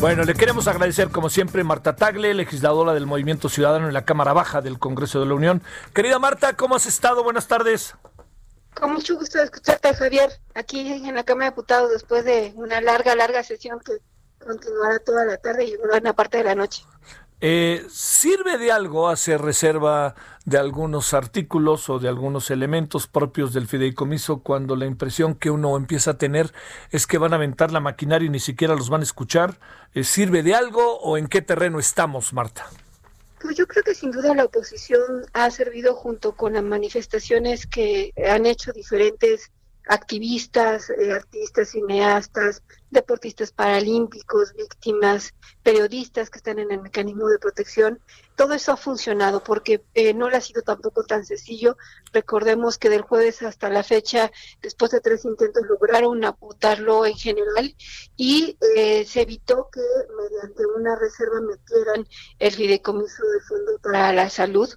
Bueno, le queremos agradecer como siempre Marta Tagle, legisladora del Movimiento Ciudadano en la Cámara Baja del Congreso de la Unión. Querida Marta, ¿cómo has estado? Buenas tardes. Con mucho gusto escucharte, Javier, aquí en la Cámara de Diputados después de una larga, larga sesión que continuará toda la tarde y buena parte de la noche. Eh, ¿Sirve de algo hacer reserva de algunos artículos o de algunos elementos propios del fideicomiso cuando la impresión que uno empieza a tener es que van a aventar la maquinaria y ni siquiera los van a escuchar? Eh, ¿Sirve de algo o en qué terreno estamos, Marta? Pues yo creo que sin duda la oposición ha servido junto con las manifestaciones que han hecho diferentes activistas, eh, artistas, cineastas, deportistas paralímpicos, víctimas, periodistas que están en el mecanismo de protección. Todo eso ha funcionado porque eh, no le ha sido tampoco tan sencillo. Recordemos que del jueves hasta la fecha, después de tres intentos, lograron apuntarlo en general y eh, se evitó que mediante una reserva metieran el fideicomiso de fondo para la salud,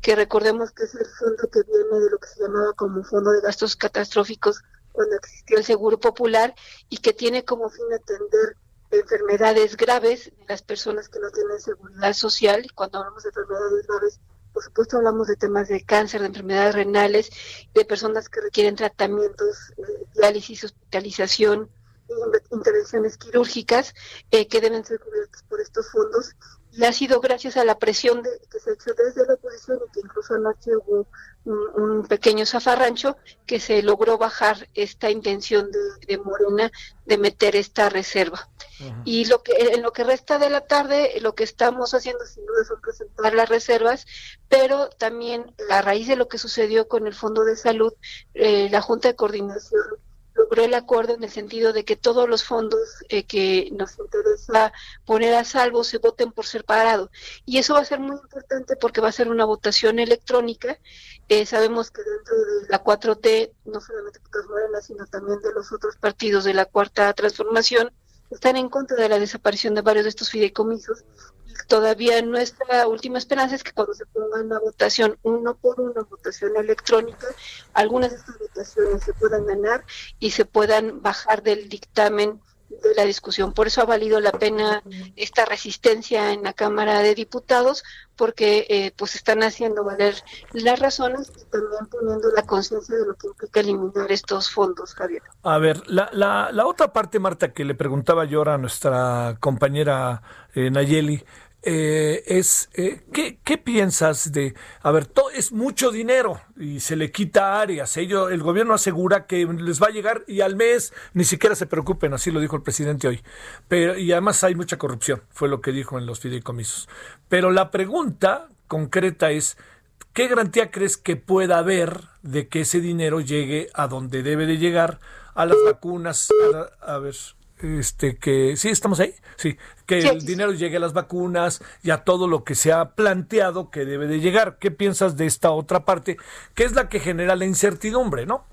que recordemos que es el fondo que viene de lo que se llamaba como fondo de gastos catastróficos cuando existió el Seguro Popular y que tiene como fin atender enfermedades graves de las personas que no tienen seguridad social. Y cuando hablamos de enfermedades graves, por supuesto hablamos de temas de cáncer, de enfermedades renales, de personas que requieren tratamientos, eh, diálisis, hospitalización, intervenciones quirúrgicas eh, que deben ser cubiertas por estos fondos y ha sido gracias a la presión de, que se ha hecho desde la oposición y que incluso anoche hubo un, pequeño zafarrancho que se logró bajar esta intención de, Morena de meter esta reserva. Y lo que en lo que resta de la tarde, lo que estamos haciendo sin duda son presentar las reservas, pero también a raíz de lo que sucedió con el Fondo de Salud, eh, la Junta de Coordinación logró el acuerdo en el sentido de que todos los fondos eh, que nos interesa poner a salvo se voten por separado. Y eso va a ser muy importante porque va a ser una votación electrónica. Eh, sabemos que dentro de la 4T, no solamente de Morena, sino también de los otros partidos de la Cuarta Transformación, están en contra de la desaparición de varios de estos fideicomisos todavía nuestra última esperanza es que cuando se ponga una votación uno por uno, votación electrónica, algunas de estas votaciones se puedan ganar y se puedan bajar del dictamen de la discusión. Por eso ha valido la pena esta resistencia en la Cámara de Diputados, porque eh, pues están haciendo valer las razones y también poniendo la conciencia de lo que implica eliminar estos fondos, Javier. A ver, la, la, la otra parte, Marta, que le preguntaba yo ahora a nuestra compañera eh, Nayeli, eh, es eh, ¿qué, ¿qué, piensas de a ver es mucho dinero y se le quita áreas ello el gobierno asegura que les va a llegar y al mes ni siquiera se preocupen así lo dijo el presidente hoy. Pero y además hay mucha corrupción fue lo que dijo en los fideicomisos. Pero la pregunta concreta es ¿qué garantía crees que pueda haber de que ese dinero llegue a donde debe de llegar a las vacunas a ver este que sí estamos ahí sí que el dinero llegue a las vacunas y a todo lo que se ha planteado que debe de llegar. Qué piensas de esta otra parte que es la que genera la incertidumbre no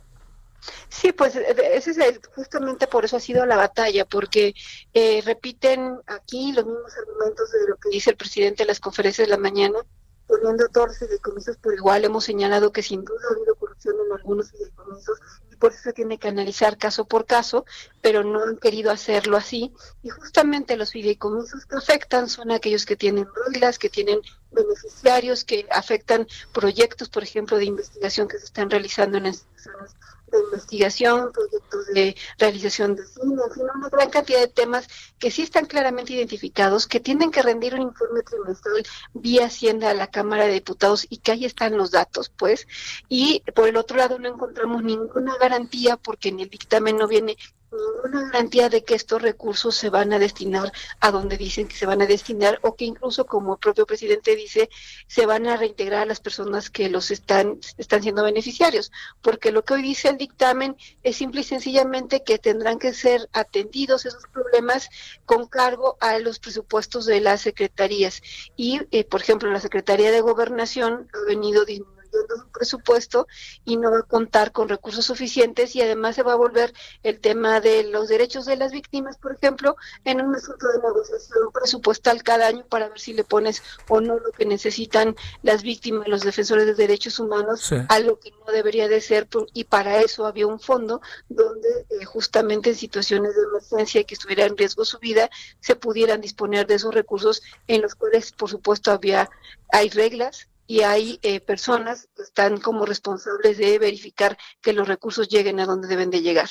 Sí, pues eh, ese es el, justamente por eso ha sido la batalla, porque eh, repiten aquí los mismos argumentos de lo que dice el presidente en las conferencias de la mañana, poniendo todos los fideicomisos por igual. Hemos señalado que sin duda ha habido corrupción en algunos fideicomisos por eso tiene que analizar caso por caso, pero no han querido hacerlo así. Y justamente los fideicomisos que afectan son aquellos que tienen reglas, que tienen beneficiarios, que afectan proyectos, por ejemplo, de investigación que se están realizando en instituciones de investigación, proyectos de realización de cine, fin, una gran cantidad de temas que sí están claramente identificados, que tienen que rendir un informe trimestral vía Hacienda a la Cámara de Diputados y que ahí están los datos, pues. Y por el otro lado no encontramos ninguna garantía porque en el dictamen no viene ninguna garantía de que estos recursos se van a destinar a donde dicen que se van a destinar o que incluso como el propio presidente dice se van a reintegrar a las personas que los están están siendo beneficiarios. Porque lo que hoy dice el dictamen es simple y sencillamente que tendrán que ser atendidos esos problemas con cargo a los presupuestos de las secretarías. Y eh, por ejemplo la Secretaría de Gobernación ha venido disminuyendo un presupuesto y no va a contar con recursos suficientes y además se va a volver el tema de los derechos de las víctimas, por ejemplo, en un asunto de negociación presupuestal cada año para ver si le pones o no lo que necesitan las víctimas, los defensores de derechos humanos, a lo que no debería de ser y para eso había un fondo donde eh, justamente en situaciones de emergencia que estuviera en riesgo su vida se pudieran disponer de esos recursos en los cuales por supuesto había hay reglas y hay eh, personas que están como responsables de verificar que los recursos lleguen a donde deben de llegar.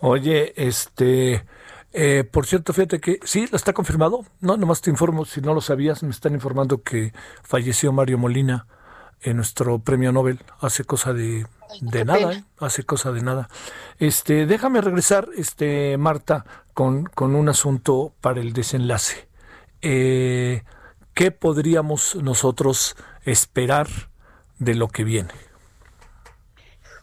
Oye, este, eh, por cierto, fíjate que sí, lo está confirmado. No, nomás te informo, si no lo sabías, me están informando que falleció Mario Molina, en eh, nuestro premio Nobel, hace cosa de, de nada, hace cosa de nada. Este, déjame regresar, este, Marta, con, con un asunto para el desenlace. ¿Qué podríamos nosotros esperar de lo que viene?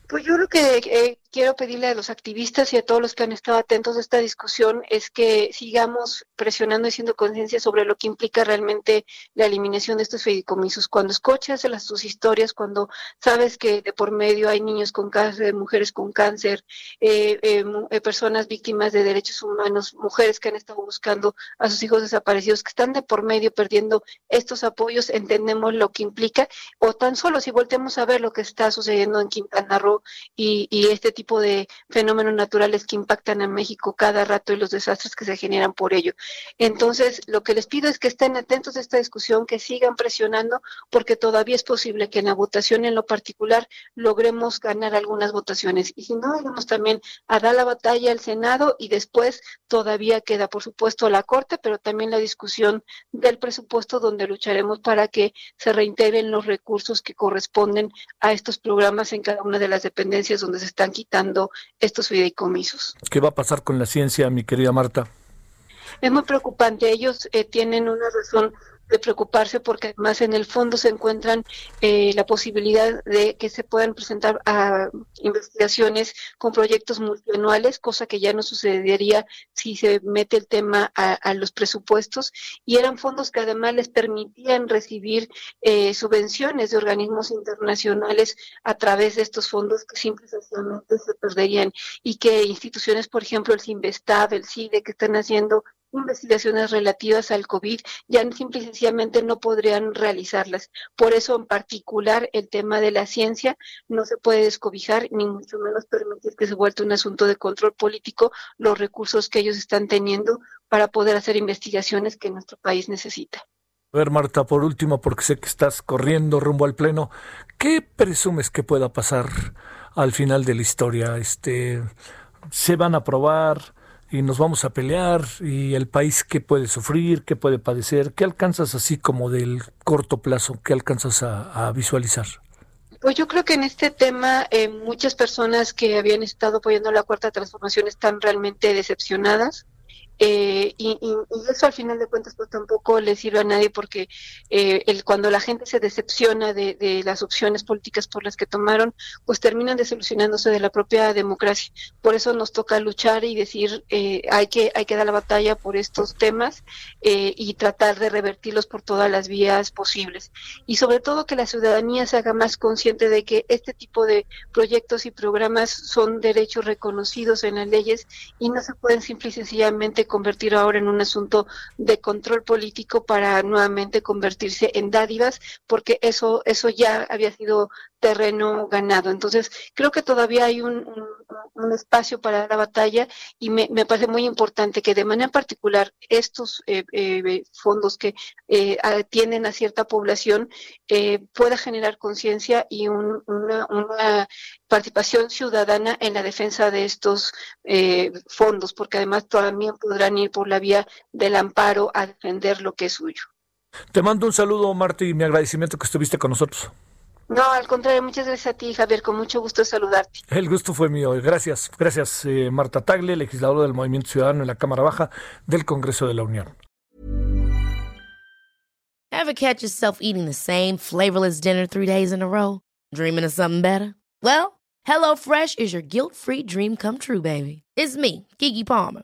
Pues yo creo que eh, quiero pedirle a los activistas y a todos los que han estado atentos a esta discusión es que sigamos presionando y siendo conciencia sobre lo que implica realmente la eliminación de estos fideicomisos. Cuando escuchas las, sus historias, cuando sabes que de por medio hay niños con cáncer, mujeres con cáncer, eh, eh, eh, personas víctimas de derechos humanos, mujeres que han estado buscando a sus hijos desaparecidos, que están de por medio perdiendo estos apoyos, entendemos lo que implica, o tan solo si volteamos a ver lo que está sucediendo en Quintana Roo y, y este tipo tipo de fenómenos naturales que impactan a México cada rato y los desastres que se generan por ello. Entonces, lo que les pido es que estén atentos a esta discusión, que sigan presionando, porque todavía es posible que en la votación en lo particular logremos ganar algunas votaciones. Y si no, vamos también a dar la batalla al Senado y después todavía queda, por supuesto, la Corte, pero también la discusión del presupuesto donde lucharemos para que se reintegren los recursos que corresponden a estos programas en cada una de las dependencias donde se están quitando estos fideicomisos. ¿Qué va a pasar con la ciencia, mi querida Marta? Es muy preocupante. Ellos eh, tienen una razón de preocuparse porque además en el fondo se encuentran eh, la posibilidad de que se puedan presentar investigaciones con proyectos multianuales, cosa que ya no sucedería si se mete el tema a, los presupuestos. Y eran fondos que además les permitían recibir eh, subvenciones de organismos internacionales a través de estos fondos que simple y se perderían. Y que instituciones, por ejemplo, el CINVESTAB, el CIDE, que están haciendo investigaciones relativas al COVID ya simple y sencillamente no podrían realizarlas. Por eso, en particular, el tema de la ciencia no se puede descobijar, ni mucho menos permitir que se vuelva un asunto de control político los recursos que ellos están teniendo para poder hacer investigaciones que nuestro país necesita. A ver, Marta, por último, porque sé que estás corriendo rumbo al pleno, ¿qué presumes que pueda pasar al final de la historia? Este, ¿Se van a aprobar? Y nos vamos a pelear y el país qué puede sufrir, qué puede padecer, qué alcanzas así como del corto plazo, qué alcanzas a, visualizar. Pues yo creo que en este tema eh, muchas personas que habían estado apoyando la cuarta transformación están realmente decepcionadas. Eh, y, eso al final de cuentas pues tampoco le sirve a nadie porque eh, el, cuando la gente se decepciona de, las opciones políticas por las que tomaron, pues terminan desilusionándose de la propia democracia. Por eso nos toca luchar y decir eh, hay que hay que dar la batalla por estos temas y tratar de revertirlos por todas las vías posibles. Y sobre todo que la ciudadanía se haga más consciente de que este tipo de proyectos y programas son derechos reconocidos en las leyes y no se pueden simple y sencillamente convertir ahora en un asunto de control político para nuevamente convertirse en dádivas, porque eso, eso ya había sido terreno ganado. Entonces, creo que todavía hay un, espacio para la batalla y me, parece muy importante que de manera particular estos eh, eh, fondos que eh, atienden a cierta población eh, pueda generar conciencia y una, una, participación ciudadana en la defensa de estos fondos, porque además también podrán ir por la vía del amparo a defender lo que es suyo. Te mando un saludo, Marta, y mi agradecimiento que estuviste con nosotros. No, al contrario, muchas gracias a ti, Javier, con mucho gusto saludarte. El gusto fue mío. Gracias, gracias eh, Marta Tagle, legisladora del Movimiento Ciudadano en la Cámara Baja del Congreso de la Unión. Ever catch yourself eating the same flavorless dinner three days in a row? Dreaming of something better? Well, HelloFresh is your guilt-free dream come true, baby. It's me, Kiki Palmer.